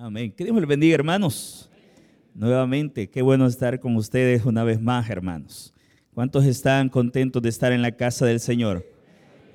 Amén. Que Dios les bendiga, hermanos. Nuevamente, qué bueno estar con ustedes una vez más, hermanos. ¿Cuántos están contentos de estar en la casa del Señor?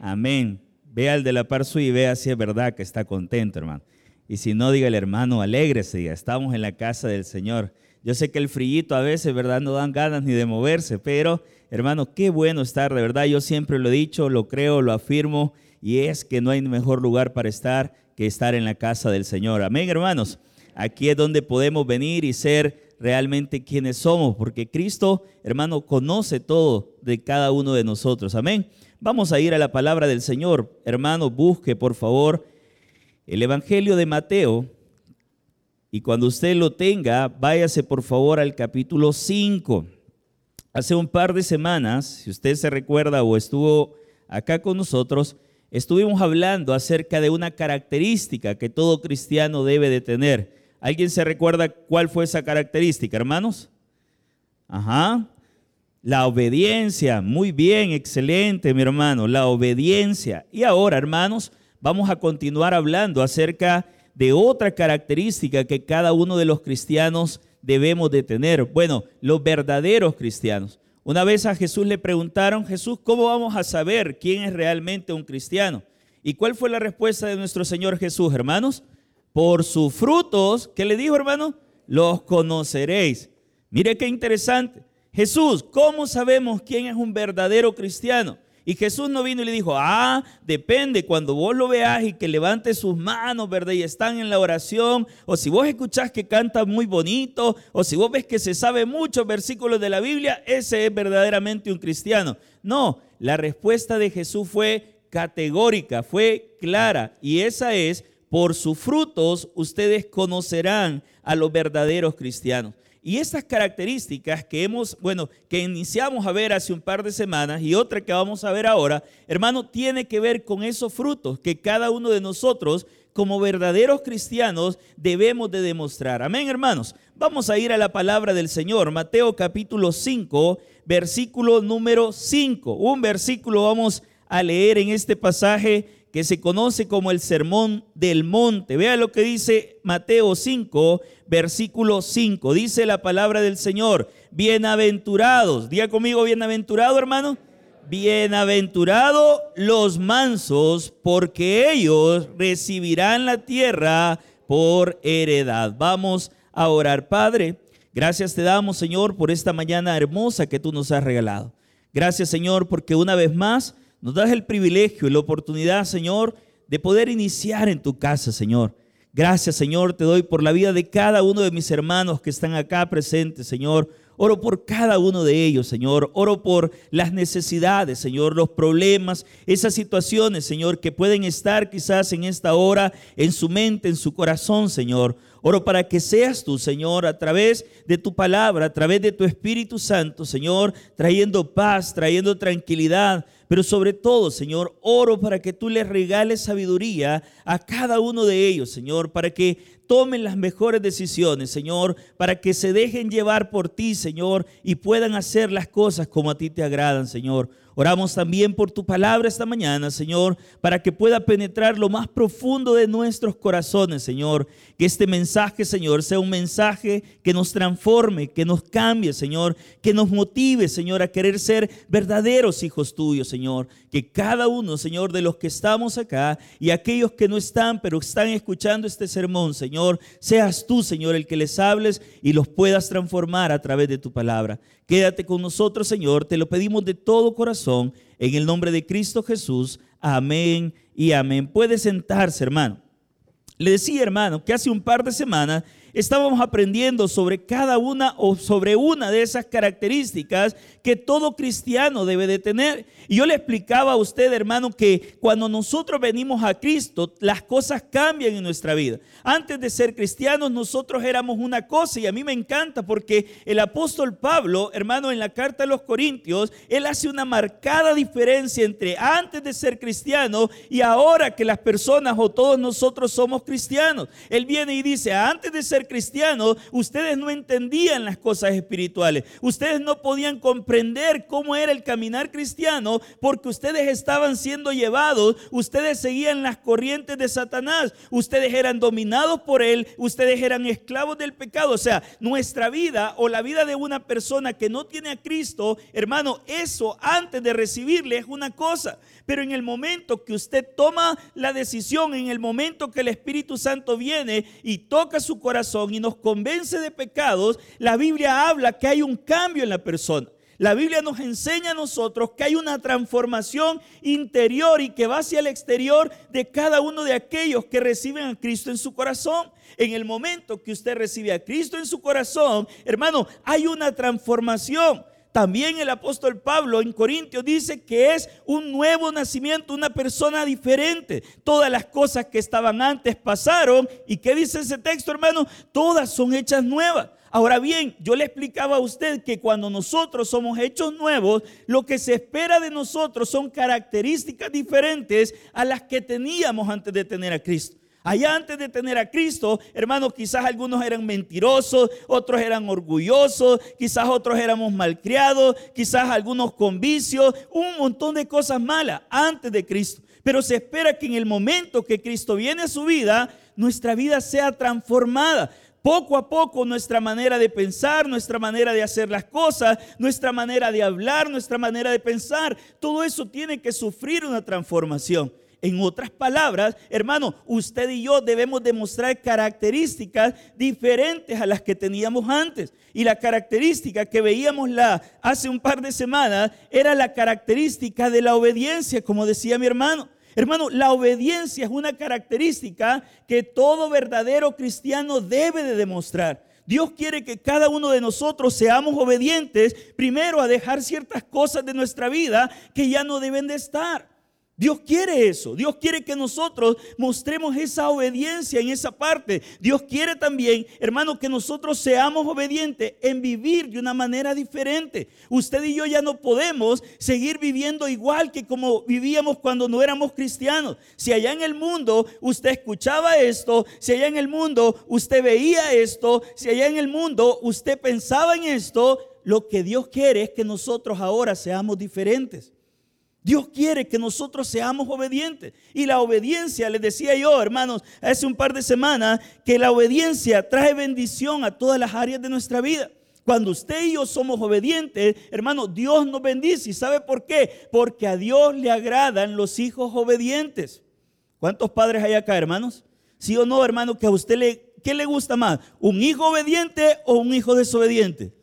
Amén. Vea al de la par suya y vea si es verdad que está contento, hermano. Y si no, diga el hermano, alégrese, estamos en la casa del Señor. Yo sé que el frillito a veces, ¿verdad? No dan ganas ni de moverse, pero hermano, qué bueno estar, de verdad. Yo siempre lo he dicho, lo creo, lo afirmo, y es que no hay mejor lugar para estar que estar en la casa del Señor. Amén, hermanos. Aquí es donde podemos venir y ser realmente quienes somos, porque Cristo, hermano, conoce todo de cada uno de nosotros. Amén. Vamos a ir a la palabra del Señor. Hermano, busque por favor el Evangelio de Mateo. Y cuando usted lo tenga, váyase por favor al capítulo 5. Hace un par de semanas, si usted se recuerda o estuvo acá con nosotros, estuvimos hablando acerca de una característica que todo cristiano debe de tener. ¿Alguien se recuerda cuál fue esa característica, hermanos? Ajá. La obediencia. Muy bien, excelente, mi hermano. La obediencia. Y ahora, hermanos, vamos a continuar hablando acerca de otra característica que cada uno de los cristianos debemos de tener. Bueno, los verdaderos cristianos. Una vez a Jesús le preguntaron, Jesús, ¿cómo vamos a saber quién es realmente un cristiano? ¿Y cuál fue la respuesta de nuestro Señor Jesús, hermanos? Por sus frutos, ¿qué le dijo, hermano? Los conoceréis. Mire qué interesante. Jesús, ¿cómo sabemos quién es un verdadero cristiano? Y Jesús no vino y le dijo, ah, depende, cuando vos lo veas y que levante sus manos, ¿verdad? Y están en la oración, o si vos escuchás que canta muy bonito, o si vos ves que se sabe muchos versículos de la Biblia, ese es verdaderamente un cristiano. No, la respuesta de Jesús fue categórica, fue clara, y esa es, por sus frutos ustedes conocerán a los verdaderos cristianos. Y estas características que hemos, bueno, que iniciamos a ver hace un par de semanas y otra que vamos a ver ahora, hermano, tiene que ver con esos frutos que cada uno de nosotros como verdaderos cristianos debemos de demostrar. Amén, hermanos. Vamos a ir a la palabra del Señor, Mateo capítulo 5, versículo número 5. Un versículo vamos a leer en este pasaje que se conoce como el Sermón del Monte. Vea lo que dice Mateo 5, versículo 5. Dice la palabra del Señor, bienaventurados. Diga conmigo, bienaventurado hermano. Bienaventurado los mansos, porque ellos recibirán la tierra por heredad. Vamos a orar, Padre. Gracias te damos, Señor, por esta mañana hermosa que tú nos has regalado. Gracias, Señor, porque una vez más nos das el privilegio y la oportunidad, Señor, de poder iniciar en tu casa, Señor. Gracias, Señor, te doy por la vida de cada uno de mis hermanos que están acá presentes, Señor. Oro por cada uno de ellos, Señor. Oro por las necesidades, Señor, los problemas, esas situaciones, Señor, que pueden estar quizás en esta hora en su mente, en su corazón, Señor. Oro para que seas tú, Señor, a través de tu palabra, a través de tu Espíritu Santo, Señor, trayendo paz, trayendo tranquilidad, pero sobre todo, Señor, oro para que tú les regales sabiduría a cada uno de ellos, Señor, para que tomen las mejores decisiones, Señor, para que se dejen llevar por ti, Señor, y puedan hacer las cosas como a ti te agradan, Señor. Oramos también por tu palabra esta mañana, Señor, para que pueda penetrar lo más profundo de nuestros corazones, Señor. Que este mensaje, Señor, sea un mensaje que nos transforme, que nos cambie, Señor, que nos motive, Señor, a querer ser verdaderos hijos tuyos, Señor. Que cada uno, Señor, de los que estamos acá y aquellos que no están, pero están escuchando este sermón, Señor, seas tú, Señor, el que les hables y los puedas transformar a través de tu palabra. Quédate con nosotros, Señor. Te lo pedimos de todo corazón. En el nombre de Cristo Jesús. Amén y amén. Puede sentarse, hermano. Le decía, hermano, que hace un par de semanas estábamos aprendiendo sobre cada una o sobre una de esas características que todo cristiano debe de tener. Y yo le explicaba a usted, hermano, que cuando nosotros venimos a Cristo, las cosas cambian en nuestra vida. Antes de ser cristianos, nosotros éramos una cosa y a mí me encanta porque el apóstol Pablo, hermano, en la carta a los Corintios, él hace una marcada diferencia entre antes de ser cristiano y ahora que las personas o todos nosotros somos cristianos. Él viene y dice, antes de ser ser cristianos, ustedes no entendían las cosas espirituales. Ustedes no podían comprender cómo era el caminar cristiano porque ustedes estaban siendo llevados, ustedes seguían las corrientes de Satanás, ustedes eran dominados por él, ustedes eran esclavos del pecado. O sea, nuestra vida o la vida de una persona que no tiene a Cristo, hermano, eso antes de recibirle es una cosa. Pero en el momento que usted toma la decisión, en el momento que el Espíritu Santo viene y toca su corazón y nos convence de pecados, la Biblia habla que hay un cambio en la persona. La Biblia nos enseña a nosotros que hay una transformación interior y que va hacia el exterior de cada uno de aquellos que reciben a Cristo en su corazón. En el momento que usted recibe a Cristo en su corazón, hermano, hay una transformación. También el apóstol Pablo en Corintios dice que es un nuevo nacimiento, una persona diferente. Todas las cosas que estaban antes pasaron. ¿Y qué dice ese texto, hermano? Todas son hechas nuevas. Ahora bien, yo le explicaba a usted que cuando nosotros somos hechos nuevos, lo que se espera de nosotros son características diferentes a las que teníamos antes de tener a Cristo. Allá antes de tener a Cristo, hermanos, quizás algunos eran mentirosos, otros eran orgullosos, quizás otros éramos malcriados, quizás algunos con vicios, un montón de cosas malas antes de Cristo. Pero se espera que en el momento que Cristo viene a su vida, nuestra vida sea transformada. Poco a poco nuestra manera de pensar, nuestra manera de hacer las cosas, nuestra manera de hablar, nuestra manera de pensar, todo eso tiene que sufrir una transformación. En otras palabras, hermano, usted y yo debemos demostrar características diferentes a las que teníamos antes. Y la característica que veíamos la, hace un par de semanas era la característica de la obediencia, como decía mi hermano. Hermano, la obediencia es una característica que todo verdadero cristiano debe de demostrar. Dios quiere que cada uno de nosotros seamos obedientes, primero a dejar ciertas cosas de nuestra vida que ya no deben de estar. Dios quiere eso. Dios quiere que nosotros mostremos esa obediencia en esa parte. Dios quiere también, hermano, que nosotros seamos obedientes en vivir de una manera diferente. Usted y yo ya no podemos seguir viviendo igual que como vivíamos cuando no éramos cristianos. Si allá en el mundo usted escuchaba esto, si allá en el mundo usted veía esto, si allá en el mundo usted pensaba en esto, lo que Dios quiere es que nosotros ahora seamos diferentes. Dios quiere que nosotros seamos obedientes. Y la obediencia, les decía yo, hermanos, hace un par de semanas, que la obediencia trae bendición a todas las áreas de nuestra vida. Cuando usted y yo somos obedientes, hermano, Dios nos bendice. ¿Y sabe por qué? Porque a Dios le agradan los hijos obedientes. ¿Cuántos padres hay acá, hermanos? ¿Sí o no, hermano? Que a usted le, ¿qué le gusta más? ¿Un hijo obediente o un hijo desobediente?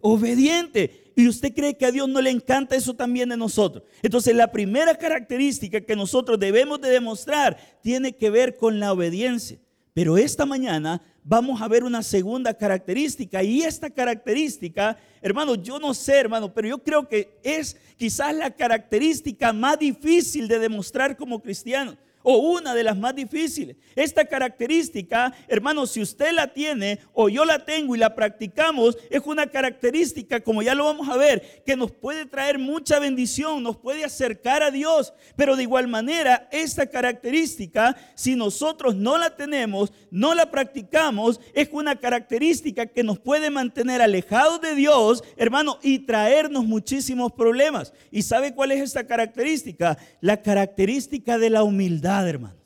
Obediente. ¿Y usted cree que a Dios no le encanta eso también de nosotros? Entonces la primera característica que nosotros debemos de demostrar tiene que ver con la obediencia. Pero esta mañana vamos a ver una segunda característica y esta característica, hermano, yo no sé, hermano, pero yo creo que es quizás la característica más difícil de demostrar como cristiano o una de las más difíciles. Esta característica, hermano, si usted la tiene o yo la tengo y la practicamos, es una característica, como ya lo vamos a ver, que nos puede traer mucha bendición, nos puede acercar a Dios. Pero de igual manera, esta característica, si nosotros no la tenemos, no la practicamos, es una característica que nos puede mantener alejados de Dios, hermano, y traernos muchísimos problemas. ¿Y sabe cuál es esta característica? La característica de la humildad hermanos.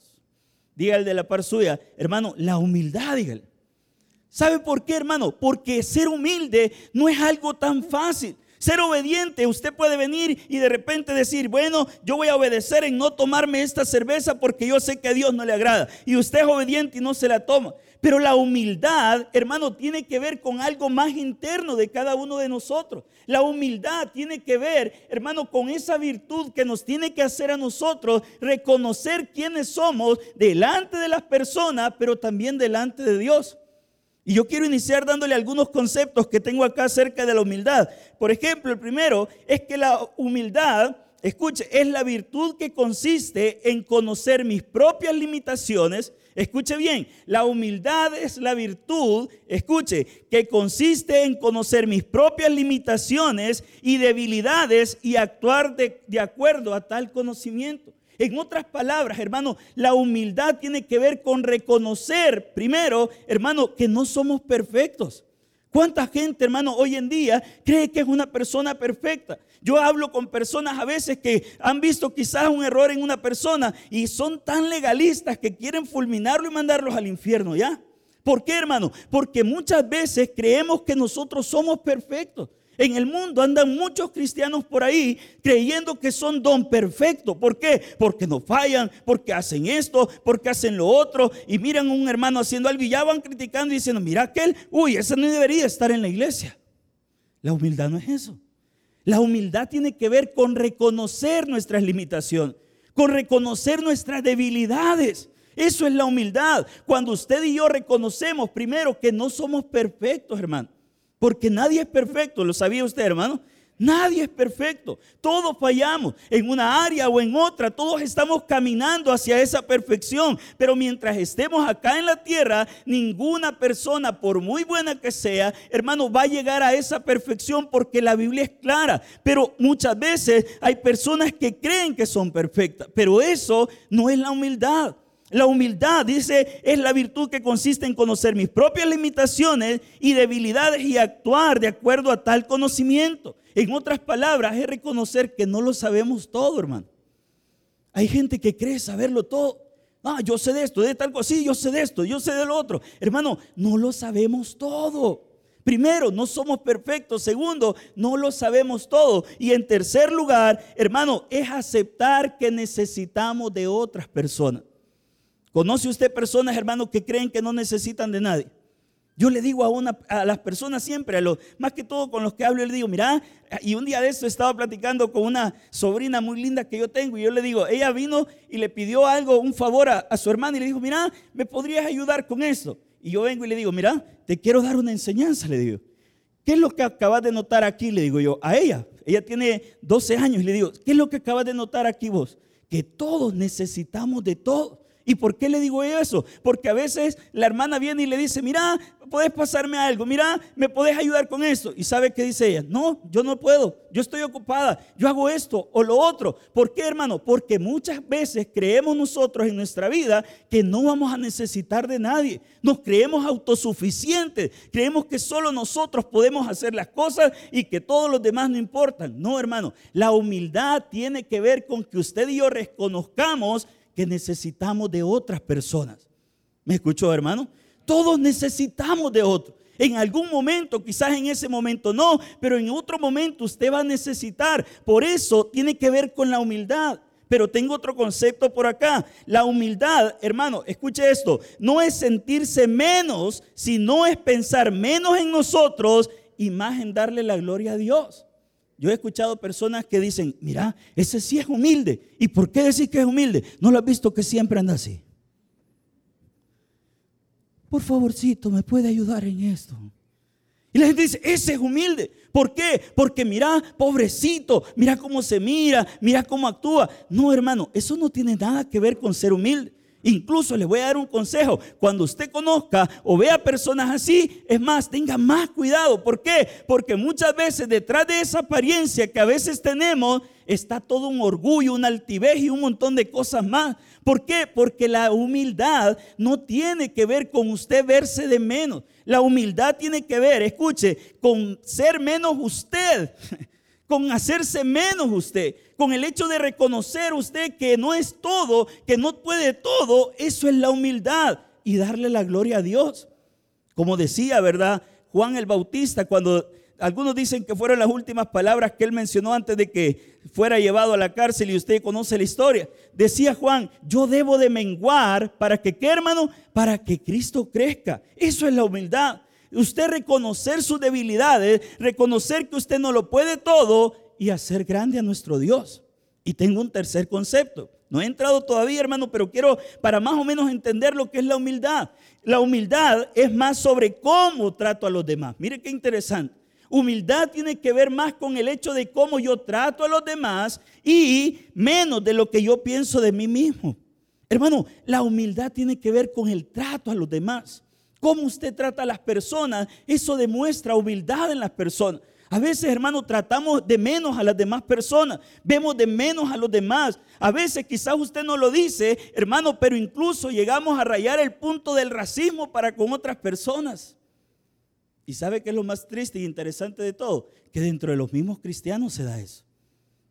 Diga el de la par suya, hermano, la humildad, dígale. ¿Sabe por qué, hermano? Porque ser humilde no es algo tan fácil. Ser obediente, usted puede venir y de repente decir, bueno, yo voy a obedecer en no tomarme esta cerveza porque yo sé que a Dios no le agrada. Y usted es obediente y no se la toma. Pero la humildad, hermano, tiene que ver con algo más interno de cada uno de nosotros. La humildad tiene que ver, hermano, con esa virtud que nos tiene que hacer a nosotros reconocer quiénes somos delante de las personas, pero también delante de Dios. Y yo quiero iniciar dándole algunos conceptos que tengo acá acerca de la humildad. Por ejemplo, el primero es que la humildad, escuche, es la virtud que consiste en conocer mis propias limitaciones. Escuche bien, la humildad es la virtud, escuche, que consiste en conocer mis propias limitaciones y debilidades y actuar de, acuerdo a tal conocimiento. En otras palabras, hermano, la humildad tiene que ver con reconocer, primero, hermano, que no somos perfectos. ¿Cuánta gente, hermano, hoy en día cree que es una persona perfecta? Yo hablo con personas a veces que han visto quizás un error en una persona y son tan legalistas que quieren fulminarlo y mandarlos al infierno, ¿ya? ¿Por qué, hermano? Porque muchas veces creemos que nosotros somos perfectos. En el mundo andan muchos cristianos por ahí creyendo que son don perfecto. ¿Por qué? Porque no fallan, porque hacen esto, porque hacen lo otro. Y miran a un hermano haciendo algo y ya van criticando y diciendo, mira aquel, uy, ese no debería estar en la iglesia. La humildad no es eso. La humildad tiene que ver con reconocer nuestras limitaciones, con reconocer nuestras debilidades. Eso es la humildad. Cuando usted y yo reconocemos primero que no somos perfectos, hermano. Porque nadie es perfecto, ¿lo sabía usted, hermano? Nadie es perfecto. Todos fallamos en una área o en otra. Todos estamos caminando hacia esa perfección. Pero mientras estemos acá en la tierra, ninguna persona, por muy buena que sea, hermano, va a llegar a esa perfección porque la Biblia es clara. Pero muchas veces hay personas que creen que son perfectas. Pero eso no es la humildad. La humildad, dice, es la virtud que consiste en conocer mis propias limitaciones y debilidades y actuar de acuerdo a tal conocimiento. En otras palabras, es reconocer que no lo sabemos todo, hermano. Hay gente que cree saberlo todo. Ah, yo sé de esto, de tal cosa, sí, yo sé de esto, yo sé de lo otro. Hermano, no lo sabemos todo. Primero, no somos perfectos. Segundo, no lo sabemos todo. Y en tercer lugar, hermano, es aceptar que necesitamos de otras personas. ¿Conoce usted personas, hermano, que creen que no necesitan de nadie? Yo le digo a, una, a las personas siempre, a los, más que todo con los que hablo, le digo, mira, y un día de esto estaba platicando con una sobrina muy linda que yo tengo, y yo le digo, ella vino y le pidió algo, un favor a, su hermana, y le dijo, mira, ¿me podrías ayudar con eso? Y yo vengo y le digo, mira, te quiero dar una enseñanza, le digo. ¿Qué es lo que acabas de notar aquí? Le digo yo, a ella. Ella tiene 12 años y le digo, ¿qué es lo que acabas de notar aquí vos? Que todos necesitamos de todo. ¿Y por qué le digo eso? Porque a veces la hermana viene y le dice, mira, puedes pasarme algo, mira, me puedes ayudar con eso. ¿Y sabe qué dice ella? No, yo no puedo, yo estoy ocupada, yo hago esto o lo otro. ¿Por qué, hermano? Porque muchas veces creemos nosotros en nuestra vida que no vamos a necesitar de nadie. Nos creemos autosuficientes, creemos que solo nosotros podemos hacer las cosas y que todos los demás no importan. No, hermano, la humildad tiene que ver con que usted y yo reconozcamos que necesitamos de otras personas. ¿Me escuchó, hermano? Todos necesitamos de otros. En algún momento, quizás en ese momento no, pero en otro momento usted va a necesitar. Por eso tiene que ver con la humildad. Pero tengo otro concepto por acá. La humildad, hermano, escuche esto, no es sentirse menos, sino es pensar menos en nosotros y más en darle la gloria a Dios. Yo he escuchado personas que dicen, mira, ese sí es humilde. ¿Y por qué decir que es humilde? ¿No lo has visto que siempre anda así? Por favorcito, ¿me puede ayudar en esto? Y la gente dice, ese es humilde. ¿Por qué? Porque mira, pobrecito, mira cómo se mira, mira cómo actúa. No, hermano, eso no tiene nada que ver con ser humilde. Incluso les voy a dar un consejo. Cuando usted conozca o vea personas así, es más, tenga más cuidado. ¿Por qué? Porque muchas veces detrás de esa apariencia que a veces tenemos está todo un orgullo, una altivez y un montón de cosas más. ¿Por qué? Porque la humildad no tiene que ver con usted verse de menos. La humildad tiene que ver, escuche, con ser menos usted. con hacerse menos usted, con el hecho de reconocer usted que no es todo, que no puede todo, eso es la humildad y darle la gloria a Dios. Como decía, ¿verdad? Juan el Bautista, cuando algunos dicen que fueron las últimas palabras que él mencionó antes de que fuera llevado a la cárcel y usted conoce la historia. Decía Juan, yo debo de menguar para que, ¿qué hermano? Para que Cristo crezca. Eso es la humildad usted reconocer sus debilidades, reconocer que usted no lo puede todo y hacer grande a nuestro Dios. Y tengo un tercer concepto. No he entrado todavía, hermano, pero quiero para más o menos entender lo que es la humildad. La humildad es más sobre cómo trato a los demás. Mire qué interesante. Humildad tiene que ver más con el hecho de cómo yo trato a los demás y menos de lo que yo pienso de mí mismo. Hermano, la humildad tiene que ver con el trato a los demás cómo usted trata a las personas, eso demuestra humildad en las personas. A veces, hermano, tratamos de menos a las demás personas, vemos de menos a los demás. A veces quizás usted no lo dice, hermano, pero incluso llegamos a rayar el punto del racismo para con otras personas. ¿Y sabe qué es lo más triste y interesante de todo? Que dentro de los mismos cristianos se da eso.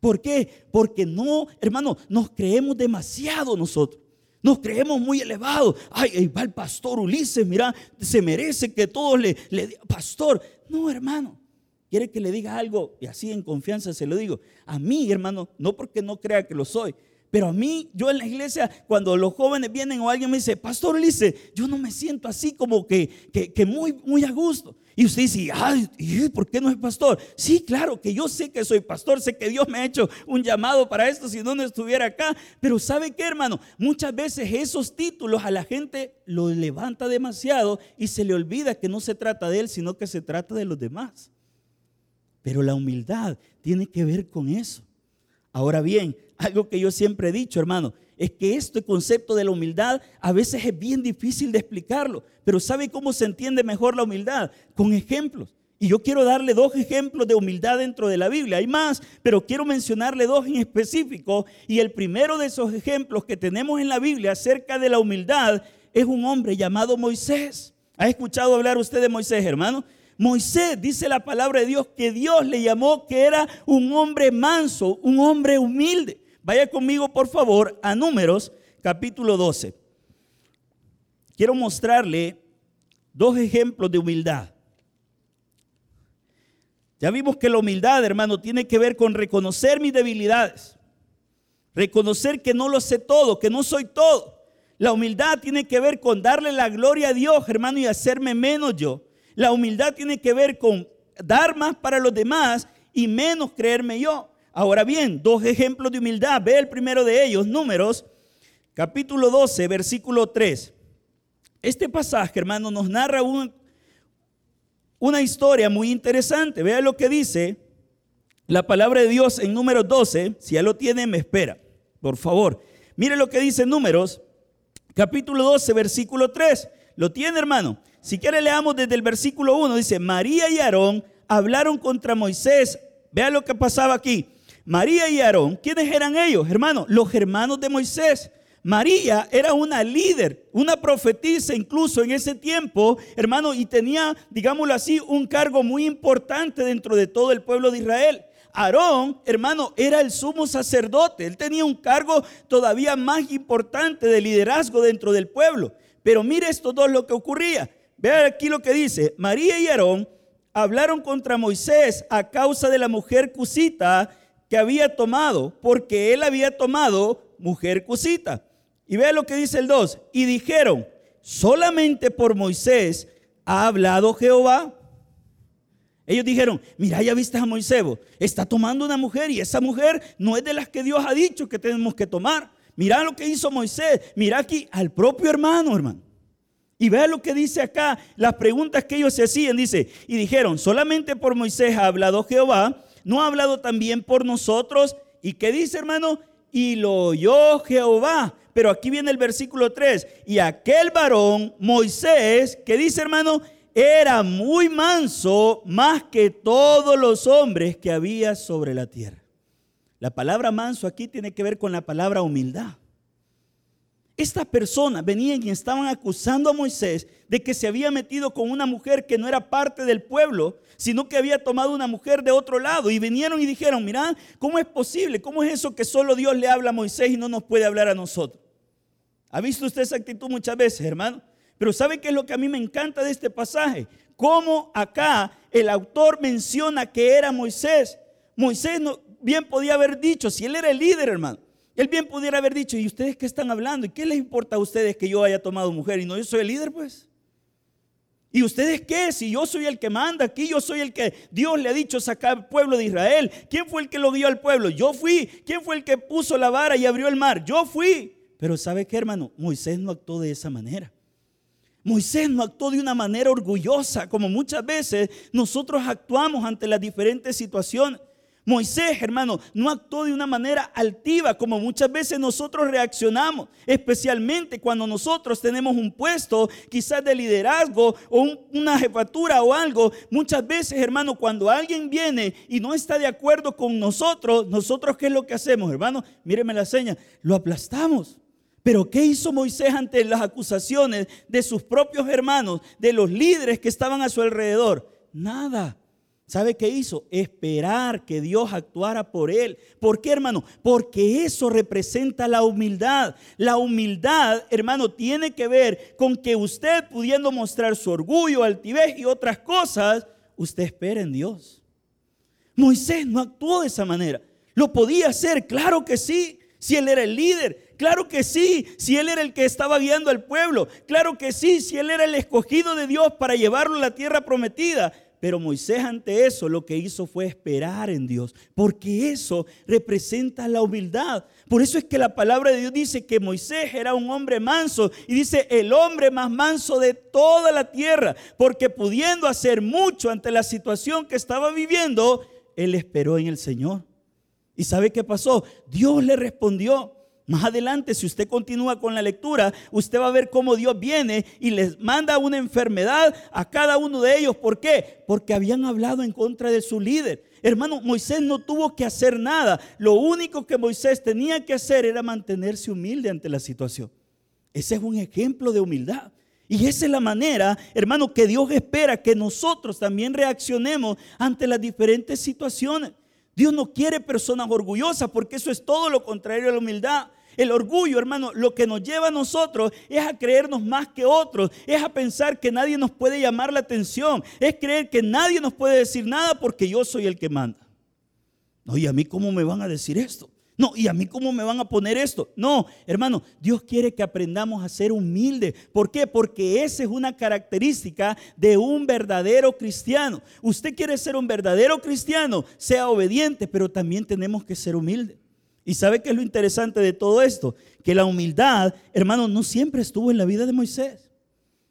¿Por qué? Porque no, hermano, nos creemos demasiado nosotros. Nos creemos muy elevados. Ay, ahí va el pastor Ulises, mira, se merece que todos le, le pastor. No, hermano. Quiere que le diga algo y así en confianza se lo digo. A mí, hermano, no porque no crea que lo soy, pero a mí, yo en la iglesia, cuando los jóvenes vienen o alguien me dice, Pastor Ulises, yo no me siento así como que, que, muy, muy a gusto. Y usted dice, ay, ¿por qué no es pastor? Sí, claro, que yo sé que soy pastor, sé que Dios me ha hecho un llamado para esto, si no, no estuviera acá. Pero ¿sabe qué, hermano? Muchas veces esos títulos a la gente lo levanta demasiado y se le olvida que no se trata de él, sino que se trata de los demás. Pero la humildad tiene que ver con eso. Ahora bien, algo que yo siempre he dicho, hermano, es que este concepto de la humildad a veces es bien difícil de explicarlo, pero ¿sabe cómo se entiende mejor la humildad? Con ejemplos. Y yo quiero darle dos ejemplos de humildad dentro de la Biblia. Hay más, pero quiero mencionarle dos en específico. Y el primero de esos ejemplos que tenemos en la Biblia acerca de la humildad es un hombre llamado Moisés. ¿Ha escuchado hablar usted de Moisés, hermano? Moisés dice la palabra de Dios que Dios le llamó que era un hombre manso, un hombre humilde. Vaya conmigo, por favor, a Números capítulo 12. Quiero mostrarle dos ejemplos de humildad. Ya vimos que la humildad, hermano, tiene que ver con reconocer mis debilidades. Reconocer que no lo sé todo, que no soy todo. La humildad tiene que ver con darle la gloria a Dios, hermano, y hacerme menos yo. La humildad tiene que ver con dar más para los demás y menos creerme yo. Ahora bien, dos ejemplos de humildad. Ve el primero de ellos, números, capítulo 12, versículo 3. Este pasaje, hermano, nos narra una historia muy interesante. Vea lo que dice la palabra de Dios en números 12. Si ya lo tiene, me espera. Por favor. Mire lo que dice números, capítulo 12, versículo 3. ¿Lo tiene, hermano? Si quiere, leamos desde el versículo 1. Dice, María y Aarón hablaron contra Moisés. Vea lo que pasaba aquí. María y Aarón, ¿quiénes eran ellos, hermanos? Los hermanos de Moisés. María era una líder, una profetisa incluso en ese tiempo, hermano, y tenía, digámoslo así, un cargo muy importante dentro de todo el pueblo de Israel. Aarón, hermano, era el sumo sacerdote. Él tenía un cargo todavía más importante de liderazgo dentro del pueblo. Pero mire estos dos lo que ocurría. Vean aquí lo que dice. María y Aarón hablaron contra Moisés a causa de la mujer cusita que había tomado, porque él había tomado mujer cusita. Y vea lo que dice el 2. Y dijeron, solamente por Moisés ha hablado Jehová. Ellos dijeron, mira, ya viste a Moisés, está tomando una mujer y esa mujer no es de las que Dios ha dicho que tenemos que tomar. Mira lo que hizo Moisés, mira aquí al propio hermano, hermano. Y vea lo que dice acá, las preguntas que ellos se hacían, dice, y dijeron, solamente por Moisés ha hablado Jehová, ¿no ha hablado también por nosotros? ¿Y qué dice, hermano? Y lo oyó Jehová. Pero aquí viene el versículo 3. Y aquel varón, Moisés, que dice, hermano, era muy manso más que todos los hombres que había sobre la tierra. La palabra manso aquí tiene que ver con la palabra humildad. Estas personas venían y estaban acusando a Moisés de que se había metido con una mujer que no era parte del pueblo, sino que había tomado una mujer de otro lado. Y vinieron y dijeron, mira, ¿cómo es posible? ¿Cómo es eso que solo Dios le habla a Moisés y no nos puede hablar a nosotros? ¿Ha visto usted esa actitud muchas veces, hermano? Pero ¿sabe qué es lo que a mí me encanta de este pasaje? Cómo acá el autor menciona que era Moisés. Moisés bien podía haber dicho, si él era el líder, hermano, él bien pudiera haber dicho, ¿y ustedes qué están hablando? ¿Y qué les importa a ustedes que yo haya tomado mujer y no yo soy el líder, pues? ¿Y ustedes qué? Si yo soy el que manda aquí, yo soy el que Dios le ha dicho sacar al pueblo de Israel. ¿Quién fue el que lo dio al pueblo? Yo fui. ¿Quién fue el que puso la vara y abrió el mar? Yo fui. Pero ¿sabe qué, hermano? Moisés no actuó de esa manera. Moisés no actuó de una manera orgullosa, como muchas veces nosotros actuamos ante las diferentes situaciones. Moisés, hermano, no actuó de una manera altiva como muchas veces nosotros reaccionamos, especialmente cuando nosotros tenemos un puesto quizás de liderazgo o una jefatura o algo. Muchas veces, hermano, cuando alguien viene y no está de acuerdo con nosotros, nosotros qué es lo que hacemos, hermano? Míreme la seña, lo aplastamos. Pero ¿qué hizo Moisés ante las acusaciones de sus propios hermanos, de los líderes que estaban a su alrededor? Nada. ¿Sabe qué hizo? Esperar que Dios actuara por él. ¿Por qué, hermano? Porque eso representa la humildad. La humildad, hermano, tiene que ver con que usted pudiendo mostrar su orgullo, altivez y otras cosas, usted espera en Dios. Moisés no actuó de esa manera. ¿Lo podía hacer? Claro que sí. Si él era el líder, claro que sí. Si él era el que estaba guiando al pueblo, claro que sí. Si él era el escogido de Dios para llevarlo a la tierra prometida, pero Moisés ante eso lo que hizo fue esperar en Dios, porque eso representa la humildad. Por eso es que la palabra de Dios dice que Moisés era un hombre manso y dice el hombre más manso de toda la tierra, porque pudiendo hacer mucho ante la situación que estaba viviendo, él esperó en el Señor. ¿Y sabe qué pasó? Dios le respondió. Más adelante, si usted continúa con la lectura, usted va a ver cómo Dios viene y les manda una enfermedad a cada uno de ellos. ¿Por qué? Porque habían hablado en contra de su líder. Hermano, Moisés no tuvo que hacer nada. Lo único que Moisés tenía que hacer era mantenerse humilde ante la situación. Ese es un ejemplo de humildad. Y esa es la manera, hermano, que Dios espera que nosotros también reaccionemos ante las diferentes situaciones. Dios no quiere personas orgullosas porque eso es todo lo contrario a la humildad. El orgullo, hermano, lo que nos lleva a nosotros es a creernos más que otros, es a pensar que nadie nos puede llamar la atención, es creer que nadie nos puede decir nada porque yo soy el que manda. No, ¿y a mí cómo me van a decir esto? No, ¿y a mí cómo me van a poner esto? No, hermano, Dios quiere que aprendamos a ser humildes. ¿Por qué? Porque esa es una característica de un verdadero cristiano. Usted quiere ser un verdadero cristiano, sea obediente, pero también tenemos que ser humildes. ¿Y sabe qué es lo interesante de todo esto? Que la humildad, hermano, no siempre estuvo en la vida de Moisés.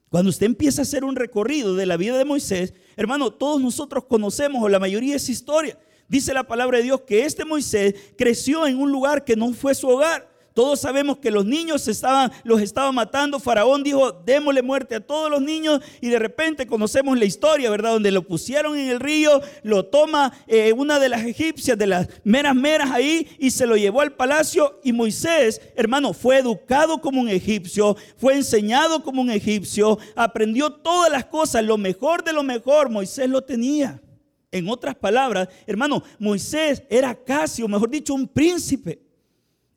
Cuando usted empieza a hacer un recorrido de la vida de Moisés, hermano, todos nosotros conocemos, o la mayoría es historia. Dice la palabra de Dios que este Moisés creció en un lugar que no fue su hogar. Todos sabemos que los niños estaban, los estaba matando. Faraón dijo, démosle muerte a todos los niños. Y de repente conocemos la historia, ¿verdad? Donde lo pusieron en el río, lo toma eh, una de las egipcias, de las meras meras ahí, y se lo llevó al palacio. Y Moisés, hermano, fue educado como un egipcio, fue enseñado como un egipcio, aprendió todas las cosas, lo mejor de lo mejor, Moisés lo tenía. En otras palabras, hermano, Moisés era casi, o mejor dicho, un príncipe.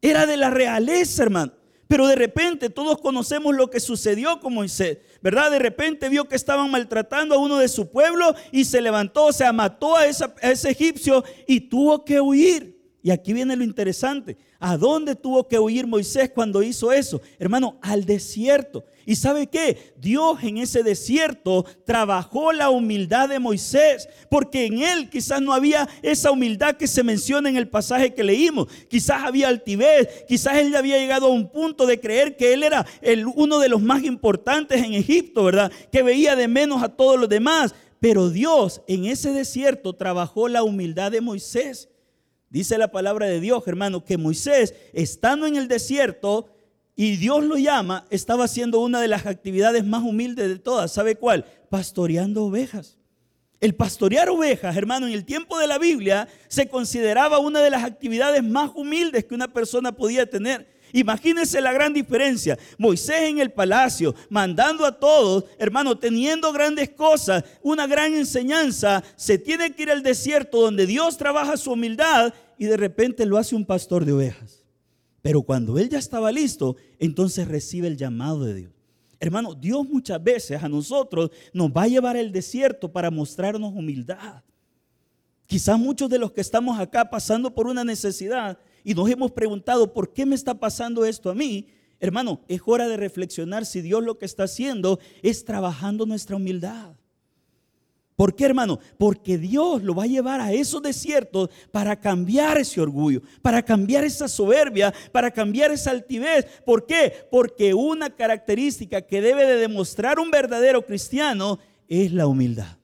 Era de la realeza, hermano. Pero de repente todos conocemos lo que sucedió con Moisés, ¿verdad? De repente vio que estaban maltratando a uno de su pueblo y se levantó, o sea, mató a, a ese egipcio y tuvo que huir. Y aquí viene lo interesante. ¿A dónde tuvo que huir Moisés cuando hizo eso? Hermano, al desierto. ¿Y sabe qué? Dios en ese desierto trabajó la humildad de Moisés, porque en él quizás no había esa humildad que se menciona en el pasaje que leímos. Quizás había altivez, quizás él había llegado a un punto de creer que él era uno de los más importantes en Egipto, ¿verdad? Que veía de menos a todos los demás. Pero Dios en ese desierto trabajó la humildad de Moisés. Dice la palabra de Dios, hermano, que Moisés, estando en el desierto, y Dios lo llama, estaba haciendo una de las actividades más humildes de todas. ¿Sabe cuál? Pastoreando ovejas. El pastorear ovejas, hermano, en el tiempo de la Biblia se consideraba una de las actividades más humildes que una persona podía tener. Imagínense la gran diferencia. Moisés en el palacio, mandando a todos, hermano, teniendo grandes cosas, una gran enseñanza, se tiene que ir al desierto donde Dios trabaja su humildad y de repente lo hace un pastor de ovejas. Pero cuando él ya estaba listo, entonces recibe el llamado de Dios. Hermano, Dios muchas veces a nosotros nos va a llevar al desierto para mostrarnos humildad. Quizás muchos de los que estamos acá pasando por una necesidad y nos hemos preguntado, ¿por qué me está pasando esto a mí? Hermano, es hora de reflexionar si Dios lo que está haciendo es trabajando nuestra humildad. ¿Por qué, hermano? Porque Dios lo va a llevar a esos desiertos para cambiar ese orgullo, para cambiar esa soberbia, para cambiar esa altivez. ¿Por qué? Porque una característica que debe de demostrar un verdadero cristiano es la humildad.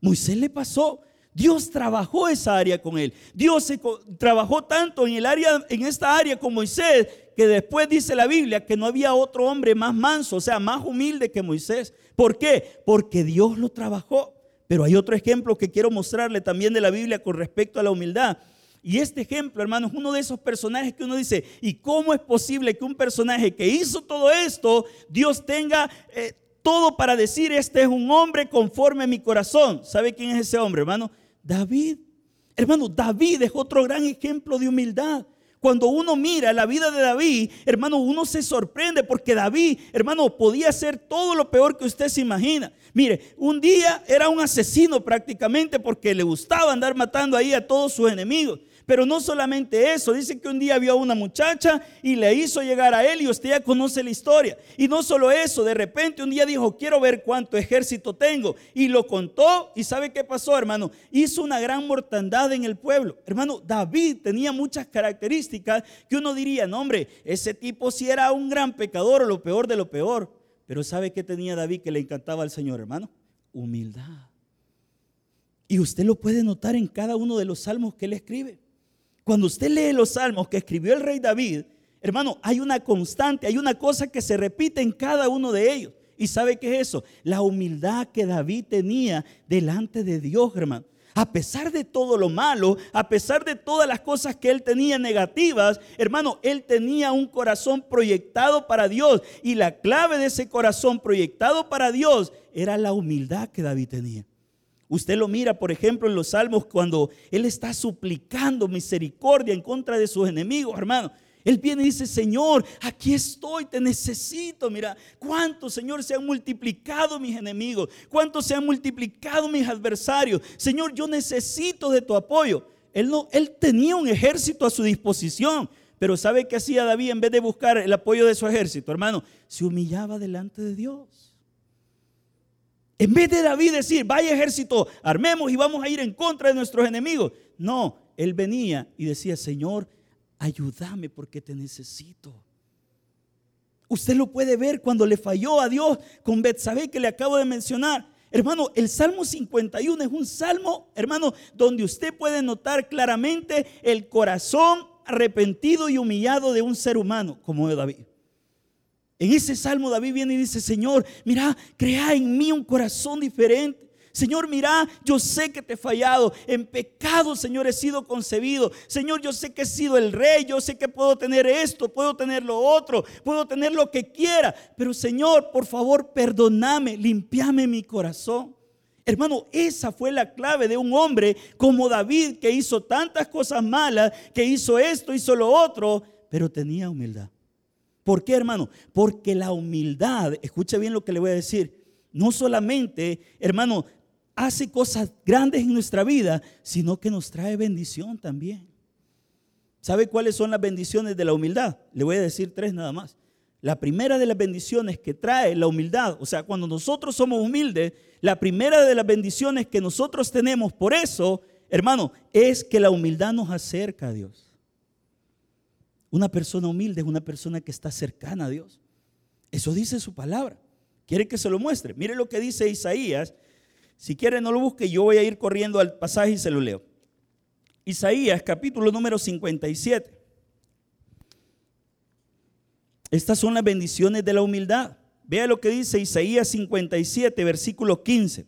Moisés le pasó. Dios trabajó esa área con él. Dios se trabajó tanto en el área en esta área con Moisés que después dice la Biblia que no había otro hombre más manso, o sea, más humilde que Moisés. ¿Por qué? Porque Dios lo trabajó. Pero hay otro ejemplo que quiero mostrarle también de la Biblia con respecto a la humildad. Y este ejemplo, hermano, es uno de esos personajes que uno dice, ¿y cómo es posible que un personaje que hizo todo esto, Dios tenga eh, todo para decir, este es un hombre conforme a mi corazón? ¿Sabe quién es ese hombre, hermano? David. Hermano, David es otro gran ejemplo de humildad. Cuando uno mira la vida de David, hermano, uno se sorprende porque David, hermano, podía hacer todo lo peor que usted se imagina. Mire, un día era un asesino prácticamente porque le gustaba andar matando ahí a todos sus enemigos. Pero no solamente eso, dice que un día vio a una muchacha y le hizo llegar a él y usted ya conoce la historia. Y no solo eso, de repente un día dijo, quiero ver cuánto ejército tengo. Y lo contó y ¿sabe qué pasó, hermano? Hizo una gran mortandad en el pueblo. Hermano, David tenía muchas características que uno diría, no hombre, ese tipo sí era un gran pecador o lo peor de lo peor. Pero ¿sabe qué tenía David que le encantaba al Señor, hermano? Humildad. Y usted lo puede notar en cada uno de los salmos que él escribe. Cuando usted lee los salmos que escribió el rey David, hermano, hay una constante, hay una cosa que se repite en cada uno de ellos. ¿Y sabe qué es eso? La humildad que David tenía delante de Dios, hermano. A pesar de todo lo malo, a pesar de todas las cosas que él tenía negativas, hermano, él tenía un corazón proyectado para Dios. Y la clave de ese corazón proyectado para Dios era la humildad que David tenía. Usted lo mira, por ejemplo, en los salmos cuando Él está suplicando misericordia en contra de sus enemigos, hermano. Él viene y dice, Señor, aquí estoy, te necesito. Mira, cuántos, Señor, se han multiplicado mis enemigos, cuántos se han multiplicado mis adversarios. Señor, yo necesito de tu apoyo. Él, no, él tenía un ejército a su disposición, pero ¿sabe qué hacía David en vez de buscar el apoyo de su ejército, hermano? Se humillaba delante de Dios. En vez de David decir, vaya ejército, armemos y vamos a ir en contra de nuestros enemigos. No, él venía y decía, Señor, ayúdame porque te necesito. Usted lo puede ver cuando le falló a Dios con Betsabé que le acabo de mencionar. Hermano, el Salmo 51 es un salmo, hermano, donde usted puede notar claramente el corazón arrepentido y humillado de un ser humano como David. En ese salmo David viene y dice, Señor, mira, crea en mí un corazón diferente. Señor, mira, yo sé que te he fallado. En pecado, Señor, he sido concebido. Señor, yo sé que he sido el rey. Yo sé que puedo tener esto, puedo tener lo otro, puedo tener lo que quiera. Pero, Señor, por favor, perdóname, limpiame mi corazón. Hermano, esa fue la clave de un hombre como David que hizo tantas cosas malas, que hizo esto, hizo lo otro, pero tenía humildad. ¿Por qué, hermano? Porque la humildad, escucha bien lo que le voy a decir, no solamente, hermano, hace cosas grandes en nuestra vida, sino que nos trae bendición también. ¿Sabe cuáles son las bendiciones de la humildad? Le voy a decir tres nada más. La primera de las bendiciones que trae la humildad, o sea, cuando nosotros somos humildes, la primera de las bendiciones que nosotros tenemos por eso, hermano, es que la humildad nos acerca a Dios. Una persona humilde es una persona que está cercana a Dios. Eso dice su palabra. ¿Quiere que se lo muestre? Mire lo que dice Isaías. Si quiere no lo busque, yo voy a ir corriendo al pasaje y se lo leo. Isaías capítulo número 57. Estas son las bendiciones de la humildad. Vea lo que dice Isaías 57, versículo 15.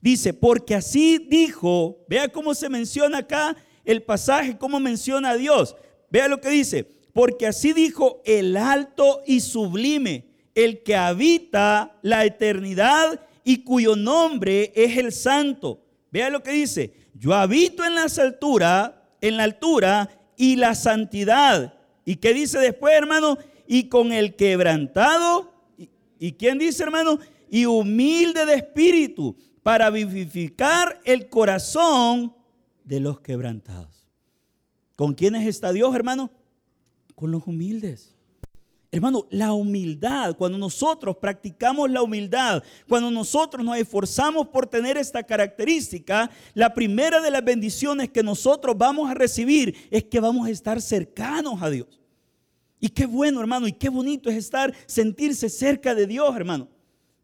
Dice, porque así dijo, vea cómo se menciona acá el pasaje, cómo menciona a Dios. Vea lo que dice, porque así dijo el alto y sublime, el que habita la eternidad y cuyo nombre es el santo. Vea lo que dice, yo habito en las alturas, en la altura y la santidad. ¿Y qué dice después, hermano? Y con el quebrantado, ¿y, quién dice, hermano? Y humilde de espíritu, para vivificar el corazón de los quebrantados. ¿Con quiénes está Dios, hermano? Con los humildes. Hermano, la humildad, cuando nosotros practicamos la humildad, cuando nosotros nos esforzamos por tener esta característica, la primera de las bendiciones que nosotros vamos a recibir es que vamos a estar cercanos a Dios. Y qué bueno, hermano, y qué bonito es estar, sentirse cerca de Dios, hermano.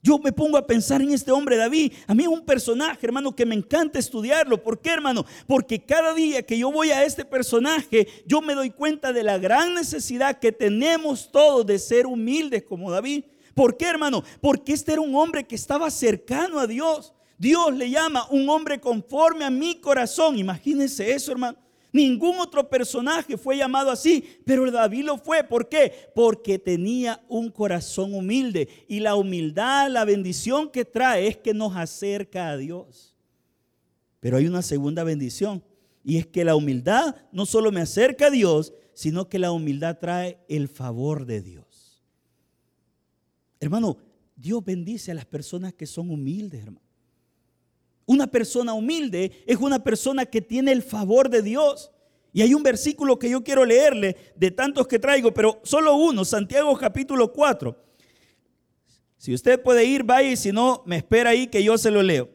Yo me pongo a pensar en este hombre David. A mí es un personaje, hermano, que me encanta estudiarlo. ¿Por qué, hermano? Porque cada día que yo voy a este personaje, yo me doy cuenta de la gran necesidad que tenemos todos de ser humildes como David. ¿Por qué, hermano? Porque este era un hombre que estaba cercano a Dios. Dios le llama un hombre conforme a mi corazón. Imagínense eso, hermano. Ningún otro personaje fue llamado así, pero David lo fue. ¿Por qué? Porque tenía un corazón humilde. Y la humildad, la bendición que trae es que nos acerca a Dios. Pero hay una segunda bendición. Y es que la humildad no solo me acerca a Dios, sino que la humildad trae el favor de Dios. Hermano, Dios bendice a las personas que son humildes, hermano. Una persona humilde es una persona que tiene el favor de Dios. Y hay un versículo que yo quiero leerle de tantos que traigo, pero solo uno, Santiago capítulo 4. Si usted puede ir, vaya y si no, me espera ahí que yo se lo leo.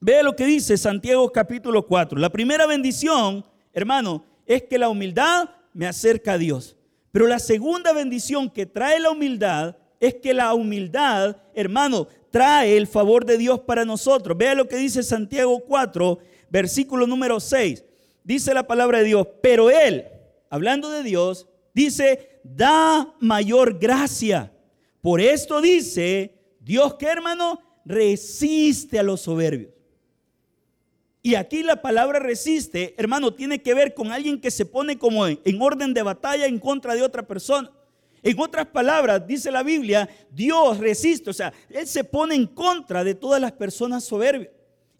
Vea lo que dice Santiago capítulo 4. La primera bendición, hermano, es que la humildad me acerca a Dios. Pero la segunda bendición que trae la humildad es que la humildad, hermano, trae el favor de Dios para nosotros. Vea lo que dice Santiago 4, versículo número 6. Dice la palabra de Dios, pero Él, hablando de Dios, dice, da mayor gracia. Por esto dice, Dios que hermano, resiste a los soberbios. Y aquí la palabra resiste, hermano, tiene que ver con alguien que se pone como en, en orden de batalla en contra de otra persona. En otras palabras, dice la Biblia, Dios resiste, o sea, Él se pone en contra de todas las personas soberbias.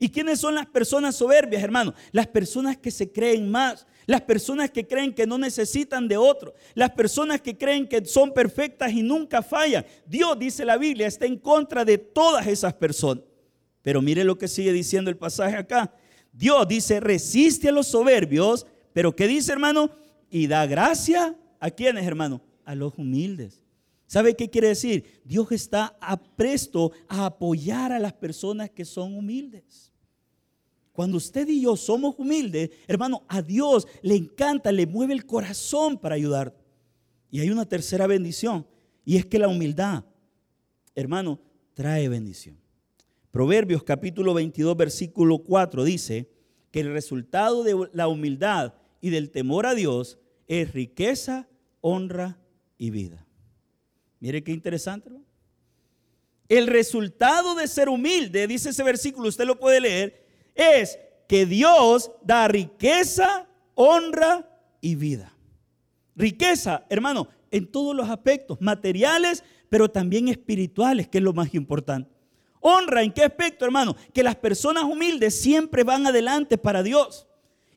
¿Y quiénes son las personas soberbias, hermano? Las personas que se creen más, las personas que creen que no necesitan de otro, las personas que creen que son perfectas y nunca fallan. Dios, dice la Biblia, está en contra de todas esas personas. Pero mire lo que sigue diciendo el pasaje acá. Dios dice, resiste a los soberbios, pero ¿qué dice, hermano? Y da gracia a quienes, hermano? A los humildes. ¿Sabe qué quiere decir? Dios está presto a apoyar a las personas que son humildes. Cuando usted y yo somos humildes, hermano, a Dios le encanta, le mueve el corazón para ayudar. Y hay una tercera bendición, y es que la humildad, hermano, trae bendición. Proverbios capítulo 22, versículo 4 dice que el resultado de la humildad y del temor a Dios es riqueza, honra y vida. Mire qué interesante. El resultado de ser humilde, dice ese versículo, usted lo puede leer, es que Dios da riqueza, honra y vida. Riqueza, hermano, en todos los aspectos, materiales, pero también espirituales, que es lo más importante. Honra, ¿en qué aspecto, hermano? Que las personas humildes siempre van adelante para Dios.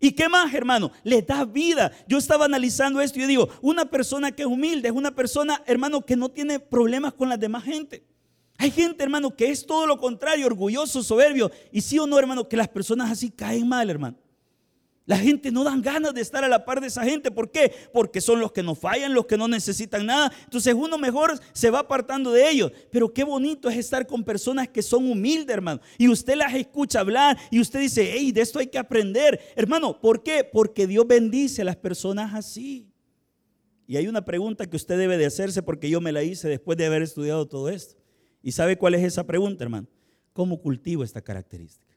¿Y qué más, hermano? Le da vida. Yo estaba analizando esto y yo digo, una persona que es humilde es una persona, hermano, que no tiene problemas con la demás gente. Hay gente, hermano, que es todo lo contrario, orgulloso, soberbio. Y sí o no, hermano, que las personas así caen mal, hermano. La gente no dan ganas de estar a la par de esa gente. ¿Por qué? Porque son los que no fallan, los que no necesitan nada. Entonces uno mejor se va apartando de ellos. Pero qué bonito es estar con personas que son humildes, hermano. Y usted las escucha hablar y usted dice, hey, de esto hay que aprender. Hermano, ¿por qué? Porque Dios bendice a las personas así. Y hay una pregunta que usted debe de hacerse porque yo me la hice después de haber estudiado todo esto. ¿Y sabe cuál es esa pregunta, hermano? ¿Cómo cultivo esta característica?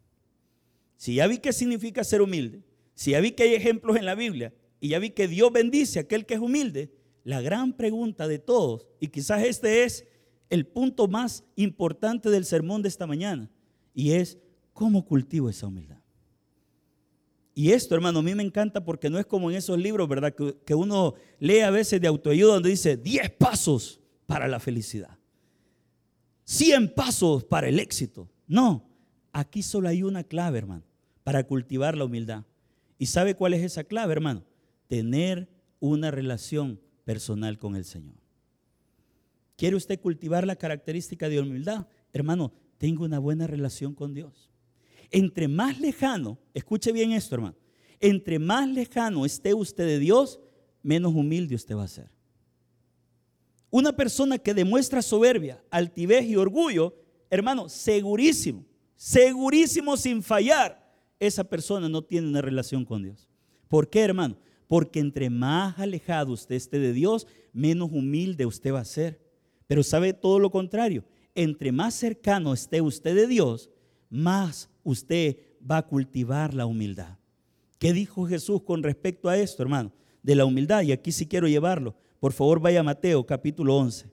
Si ya vi qué significa ser humilde, si ya vi que hay ejemplos en la Biblia y ya vi que Dios bendice a aquel que es humilde, la gran pregunta de todos, y quizás este es el punto más importante del sermón de esta mañana, y es, ¿cómo cultivo esa humildad? Y esto, hermano, a mí me encanta porque no es como en esos libros, ¿verdad? Que, uno lee a veces de autoayuda donde dice 10 pasos para la felicidad, 100 pasos para el éxito. No, aquí solo hay una clave, hermano, para cultivar la humildad. ¿Y sabe cuál es esa clave, hermano? Tener una relación personal con el Señor. ¿Quiere usted cultivar la característica de humildad? Hermano, tenga una buena relación con Dios. Entre más lejano, escuche bien esto, hermano, entre más lejano esté usted de Dios, menos humilde usted va a ser. Una persona que demuestra soberbia, altivez y orgullo, hermano, segurísimo, segurísimo sin fallar, esa persona no tiene una relación con Dios. ¿Por qué, hermano? Porque entre más alejado usted esté de Dios, menos humilde usted va a ser. Pero sabe todo lo contrario. entre más cercano esté usted de Dios, más usted va a cultivar la humildad. ¿Qué dijo Jesús con respecto a esto, hermano? De la humildad. Y aquí sí quiero llevarlo. Por favor, vaya a Mateo capítulo 11.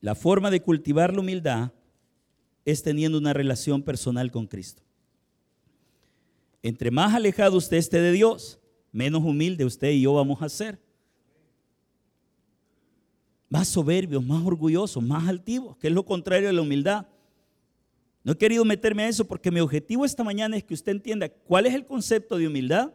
La forma de cultivar la humildad es teniendo una relación personal con Cristo. Entre más alejado usted esté de Dios, menos humilde usted y yo vamos a ser. Más soberbios, más orgullosos, más altivos, que es lo contrario de la humildad. No he querido meterme a eso porque mi objetivo esta mañana es que usted entienda cuál es el concepto de humildad,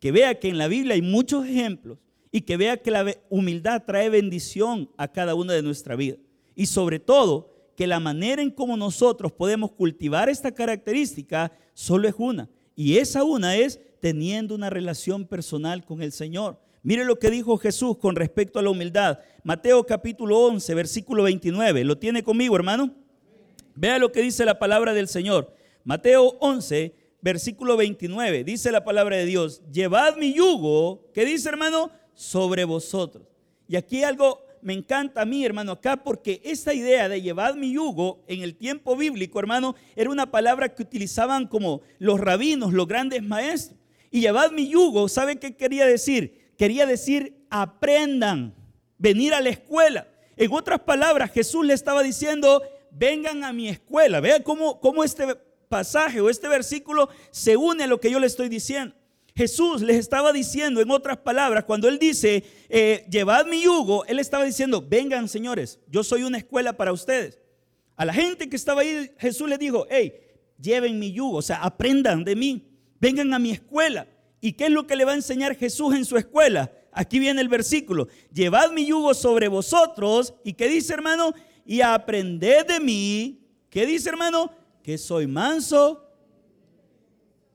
que vea que en la Biblia hay muchos ejemplos y que vea que la humildad trae bendición a cada una de nuestra vida. Y sobre todo, que la manera en cómo nosotros podemos cultivar esta característica solo es una. Y esa una es teniendo una relación personal con el Señor. Mire lo que dijo Jesús con respecto a la humildad. Mateo capítulo 11, versículo 29. ¿Lo tiene conmigo, hermano? Vea lo que dice la palabra del Señor. Mateo 11, versículo 29. Dice la palabra de Dios, llevad mi yugo, ¿qué dice hermano? Sobre vosotros. Y aquí algo me encanta a mí, hermano, acá, porque esta idea de llevar mi yugo en el tiempo bíblico, hermano, era una palabra que utilizaban como los rabinos, los grandes maestros. Y llevad mi yugo, ¿sabe qué quería decir? Quería decir, aprendan, venir a la escuela. En otras palabras, Jesús le estaba diciendo, vengan a mi escuela. Vea cómo, cómo este pasaje o este versículo se une a lo que yo le estoy diciendo. Jesús les estaba diciendo, en otras palabras, cuando Él dice, eh, llevad mi yugo, Él estaba diciendo, vengan señores, yo soy una escuela para ustedes. A la gente que estaba ahí, Jesús les dijo, hey, lleven mi yugo, o sea, aprendan de mí, vengan a mi escuela. ¿Y qué es lo que le va a enseñar Jesús en su escuela? Aquí viene el versículo, llevad mi yugo sobre vosotros. ¿Y qué dice hermano? Y aprended de mí. ¿Qué dice hermano? Que soy manso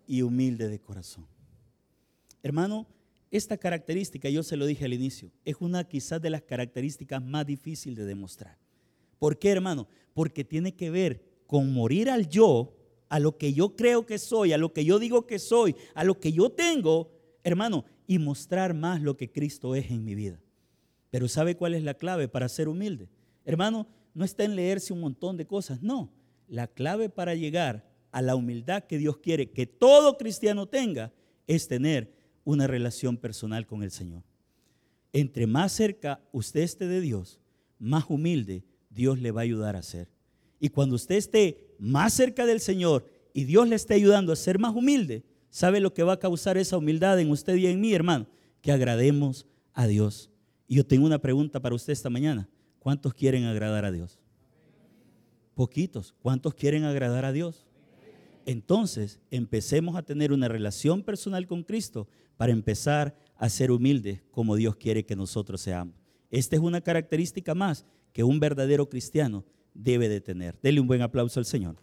y humilde de corazón. Hermano, esta característica, yo se lo dije al inicio, es una quizás de las características más difíciles de demostrar. ¿Por qué, hermano? Porque tiene que ver con morir al yo, a lo que yo creo que soy, a lo que yo digo que soy, a lo que yo tengo, hermano, y mostrar más lo que Cristo es en mi vida. Pero ¿sabe cuál es la clave para ser humilde? Hermano, no está en leerse un montón de cosas, no. La clave para llegar a la humildad que Dios quiere que todo cristiano tenga es tener una relación personal con el Señor. Entre más cerca usted esté de Dios, más humilde Dios le va a ayudar a ser. Y cuando usted esté más cerca del Señor y Dios le esté ayudando a ser más humilde, ¿sabe lo que va a causar esa humildad en usted y en mí, hermano? Que agrademos a Dios. Y yo tengo una pregunta para usted esta mañana. ¿Cuántos quieren agradar a Dios? Poquitos. ¿Cuántos quieren agradar a Dios? Entonces, empecemos a tener una relación personal con Cristo para empezar a ser humildes como Dios quiere que nosotros seamos. Esta es una característica más que un verdadero cristiano debe de tener. Dele un buen aplauso al Señor.